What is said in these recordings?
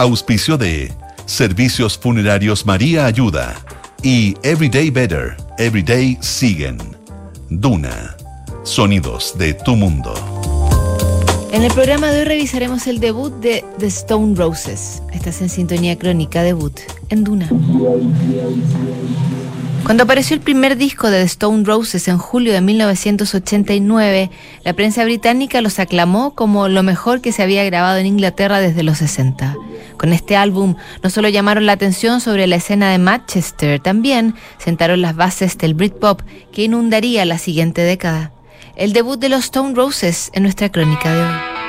Auspicio de Servicios Funerarios María Ayuda y Everyday Better, Everyday Siguen. Duna. Sonidos de tu mundo. En el programa de hoy revisaremos el debut de The Stone Roses. Estás en sintonía crónica debut en Duna. Cuando apareció el primer disco de The Stone Roses en julio de 1989, la prensa británica los aclamó como lo mejor que se había grabado en Inglaterra desde los 60. Con este álbum no solo llamaron la atención sobre la escena de Manchester, también sentaron las bases del Britpop que inundaría la siguiente década el debut de los Stone Roses en nuestra crónica de hoy.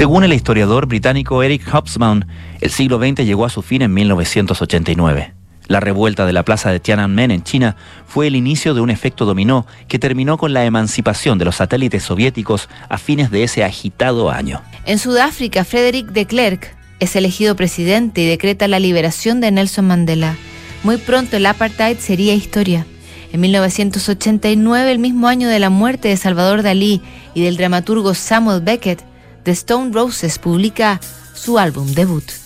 Según el historiador británico Eric Hobsbawm, el siglo XX llegó a su fin en 1989. La revuelta de la plaza de Tiananmen en China fue el inicio de un efecto dominó que terminó con la emancipación de los satélites soviéticos a fines de ese agitado año. En Sudáfrica, Frederick de Klerk es elegido presidente y decreta la liberación de Nelson Mandela. Muy pronto el apartheid sería historia. En 1989, el mismo año de la muerte de Salvador Dalí y del dramaturgo Samuel Beckett, The Stone Roses publica su álbum debut.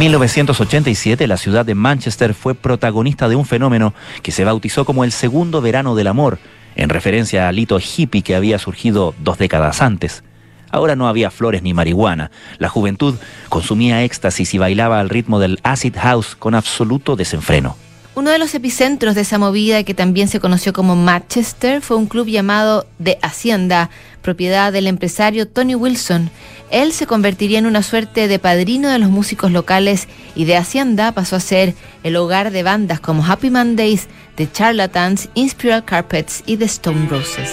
1987 la ciudad de Manchester fue protagonista de un fenómeno que se bautizó como el segundo verano del amor, en referencia al hito hippie que había surgido dos décadas antes. Ahora no había flores ni marihuana. La juventud consumía éxtasis y bailaba al ritmo del acid house con absoluto desenfreno. Uno de los epicentros de esa movida, que también se conoció como Manchester, fue un club llamado The Hacienda, propiedad del empresario Tony Wilson. Él se convertiría en una suerte de padrino de los músicos locales y The Hacienda pasó a ser el hogar de bandas como Happy Mondays, The Charlatans, Inspiral Carpets y The Stone Roses.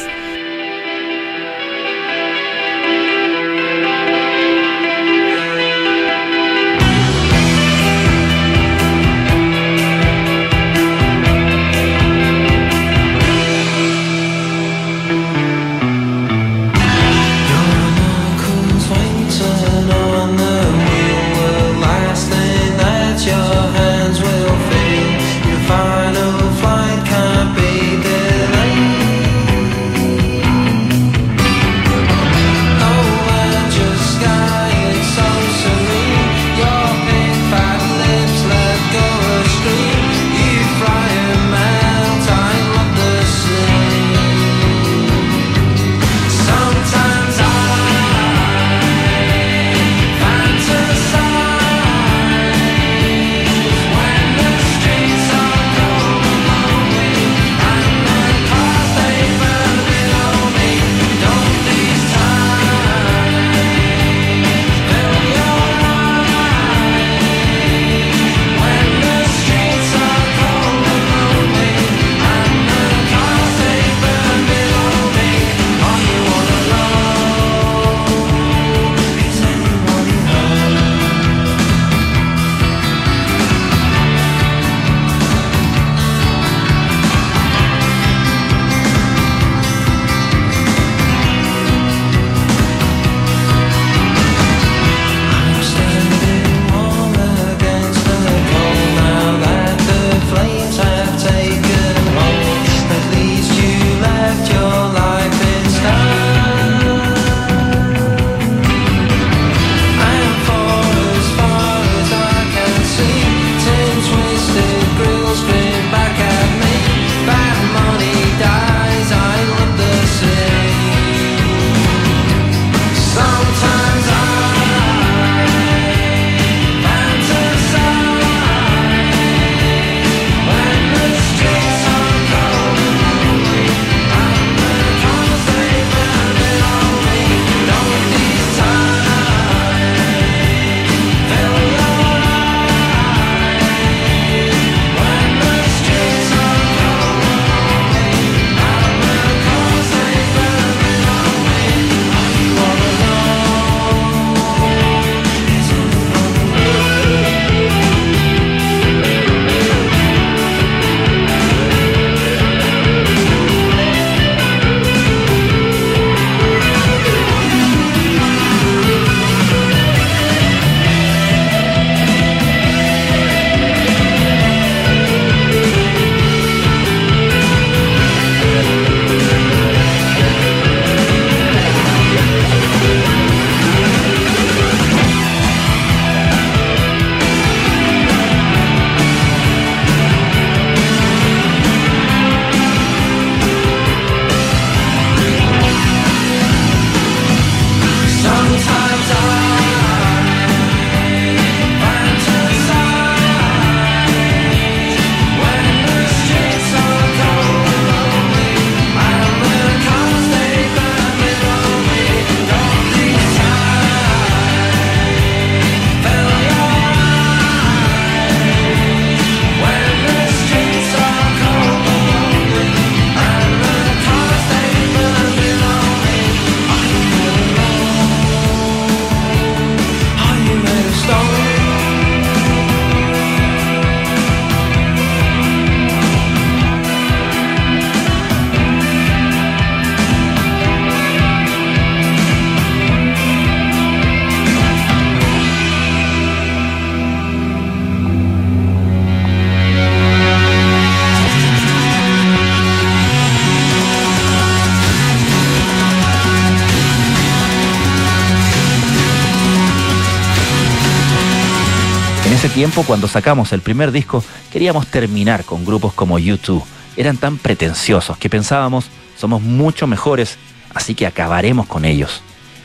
Tiempo, cuando sacamos el primer disco, queríamos terminar con grupos como U2. Eran tan pretenciosos que pensábamos, somos mucho mejores, así que acabaremos con ellos.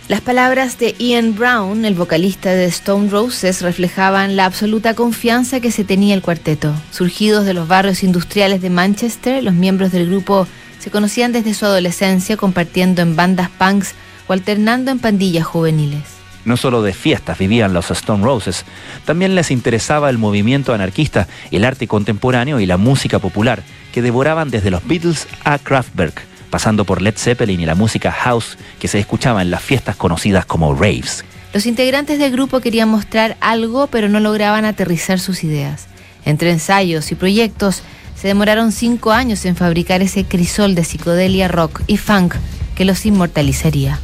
Las palabras de Ian Brown, el vocalista de Stone Roses, reflejaban la absoluta confianza que se tenía el cuarteto. Surgidos de los barrios industriales de Manchester, los miembros del grupo se conocían desde su adolescencia compartiendo en bandas punks o alternando en pandillas juveniles. No solo de fiestas vivían los Stone Roses, también les interesaba el movimiento anarquista, el arte contemporáneo y la música popular, que devoraban desde los Beatles a Kraftwerk pasando por Led Zeppelin y la música house que se escuchaba en las fiestas conocidas como raves. Los integrantes del grupo querían mostrar algo, pero no lograban aterrizar sus ideas. Entre ensayos y proyectos, se demoraron cinco años en fabricar ese crisol de psicodelia rock y funk que los inmortalizaría.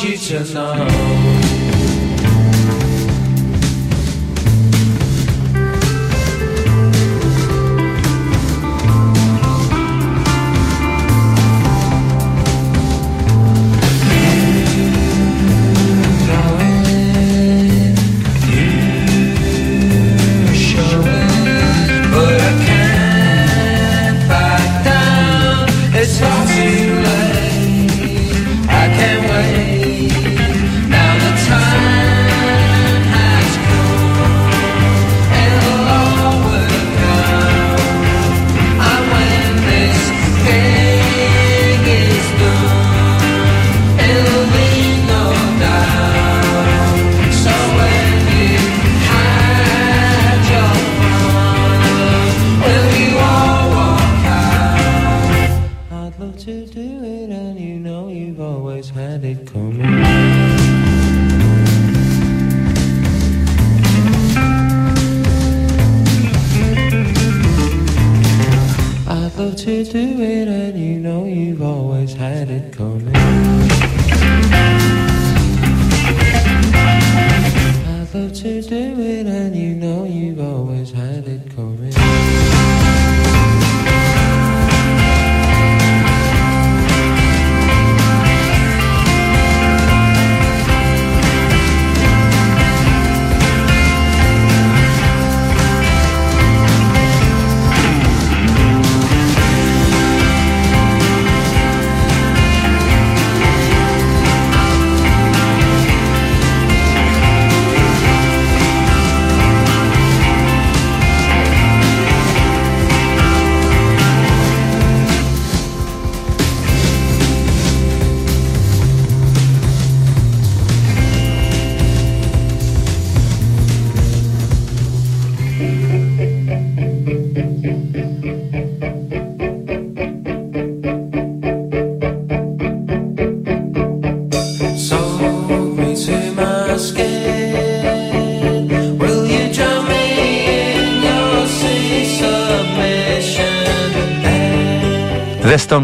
起程了。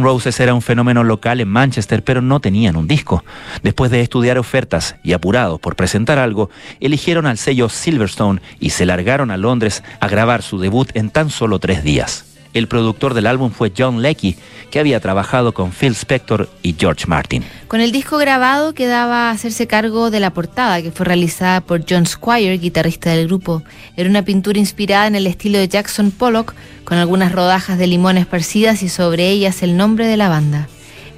Roses era un fenómeno local en Manchester, pero no tenían un disco. Después de estudiar ofertas y apurados por presentar algo, eligieron al sello Silverstone y se largaron a Londres a grabar su debut en tan solo tres días. El productor del álbum fue John Leckie, que había trabajado con Phil Spector y George Martin. Con el disco grabado quedaba hacerse cargo de la portada, que fue realizada por John Squire, guitarrista del grupo. Era una pintura inspirada en el estilo de Jackson Pollock, con algunas rodajas de limón esparcidas y sobre ellas el nombre de la banda.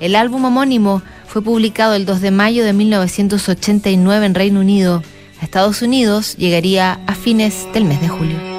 El álbum homónimo fue publicado el 2 de mayo de 1989 en Reino Unido. A Estados Unidos llegaría a fines del mes de julio.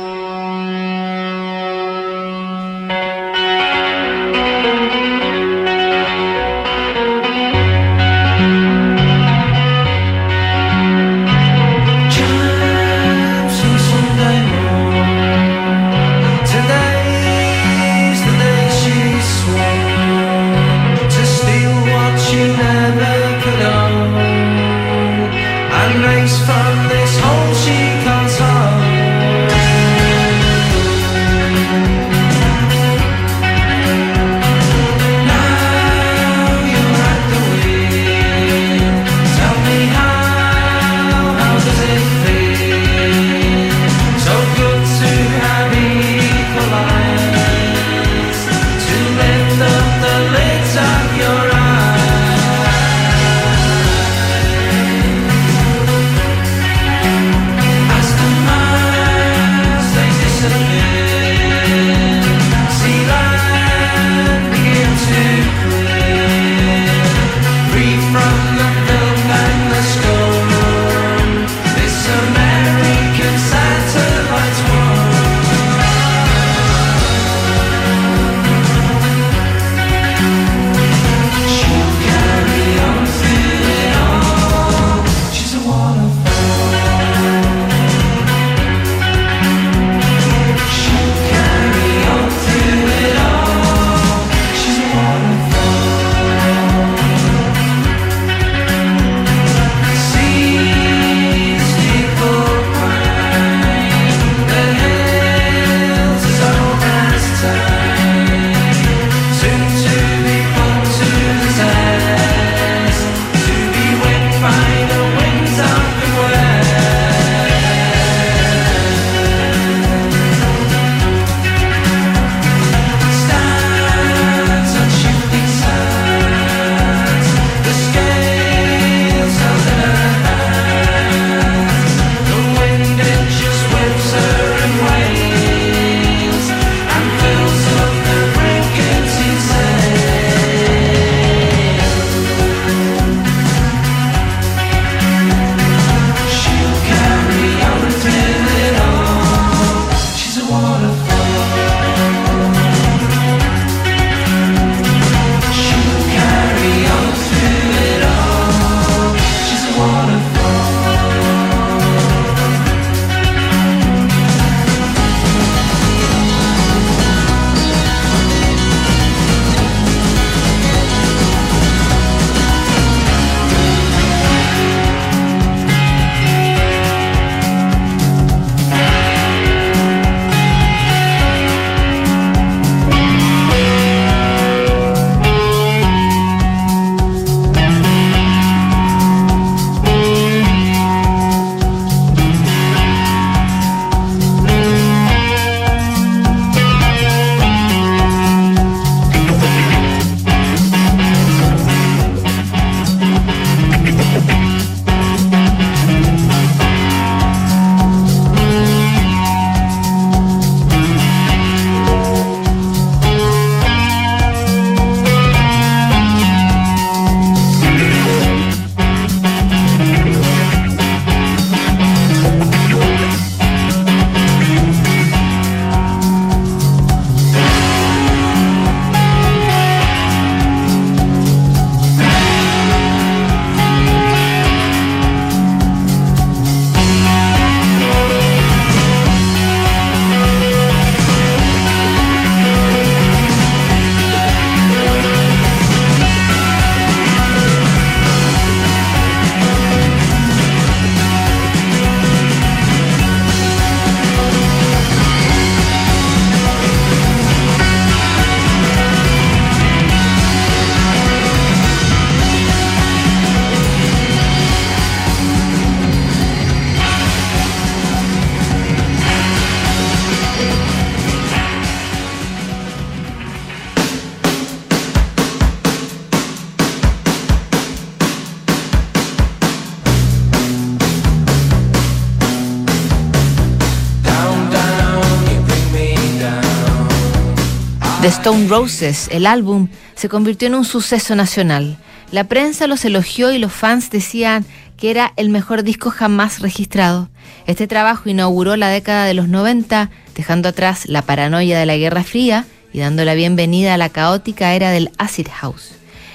The Stone Roses, el álbum, se convirtió en un suceso nacional. La prensa los elogió y los fans decían que era el mejor disco jamás registrado. Este trabajo inauguró la década de los 90, dejando atrás la paranoia de la Guerra Fría y dando la bienvenida a la caótica era del acid house.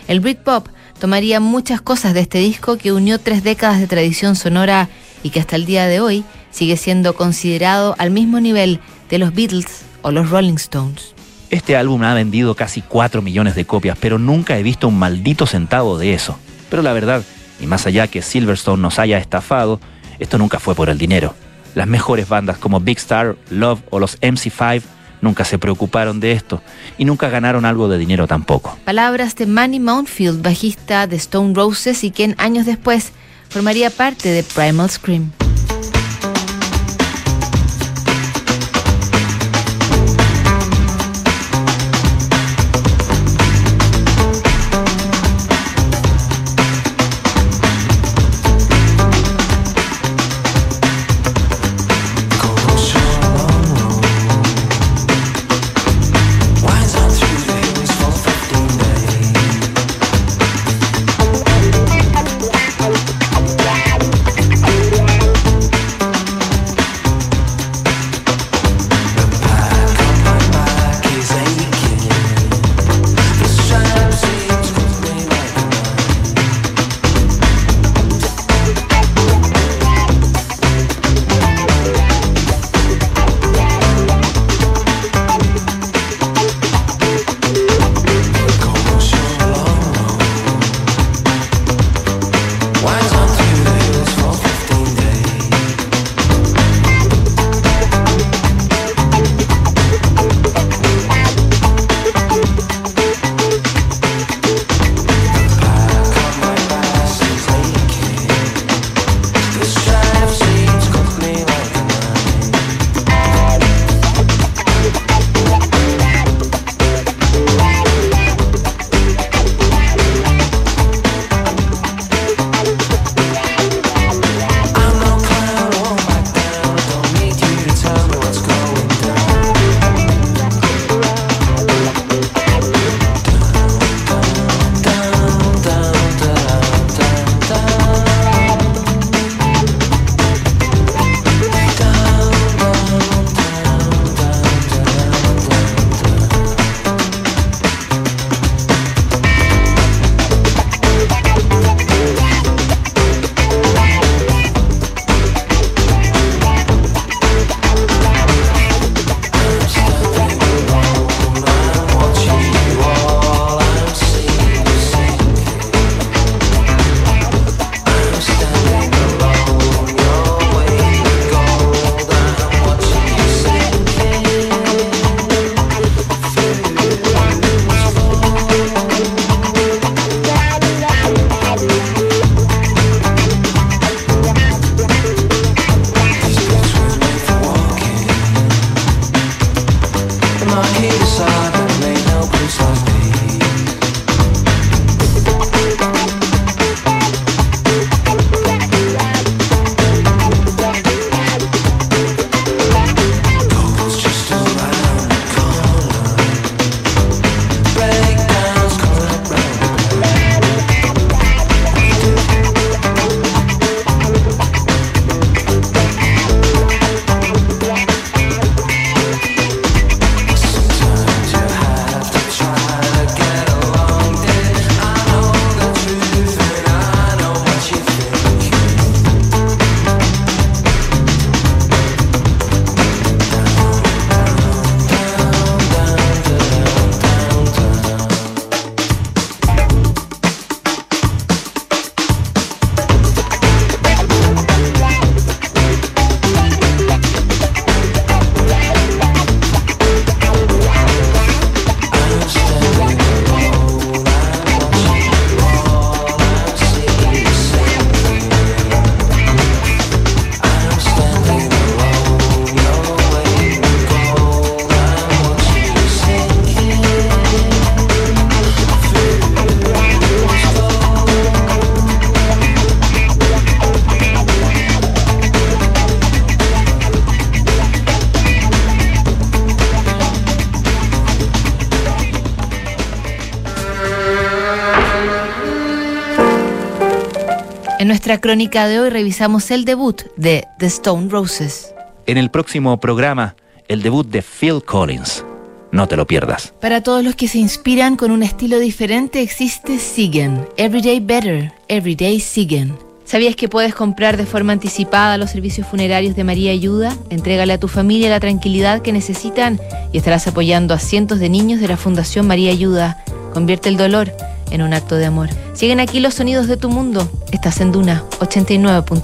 El Britpop tomaría muchas cosas de este disco que unió tres décadas de tradición sonora y que hasta el día de hoy sigue siendo considerado al mismo nivel de los Beatles o los Rolling Stones. Este álbum ha vendido casi 4 millones de copias, pero nunca he visto un maldito centavo de eso. Pero la verdad, y más allá que Silverstone nos haya estafado, esto nunca fue por el dinero. Las mejores bandas como Big Star, Love o los MC5 nunca se preocuparon de esto y nunca ganaron algo de dinero tampoco. Palabras de Manny Mountfield, bajista de Stone Roses y quien años después formaría parte de Primal Scream. Nuestra crónica de hoy revisamos el debut de The Stone Roses. En el próximo programa, el debut de Phil Collins. No te lo pierdas. Para todos los que se inspiran con un estilo diferente existe Siguen, Everyday Better, Everyday Siguen. ¿Sabías que puedes comprar de forma anticipada los servicios funerarios de María Ayuda? Entrégale a tu familia la tranquilidad que necesitan y estarás apoyando a cientos de niños de la Fundación María Ayuda. Convierte el dolor en un acto de amor. Siguen aquí los sonidos de tu mundo. Estás en Duna 89.7.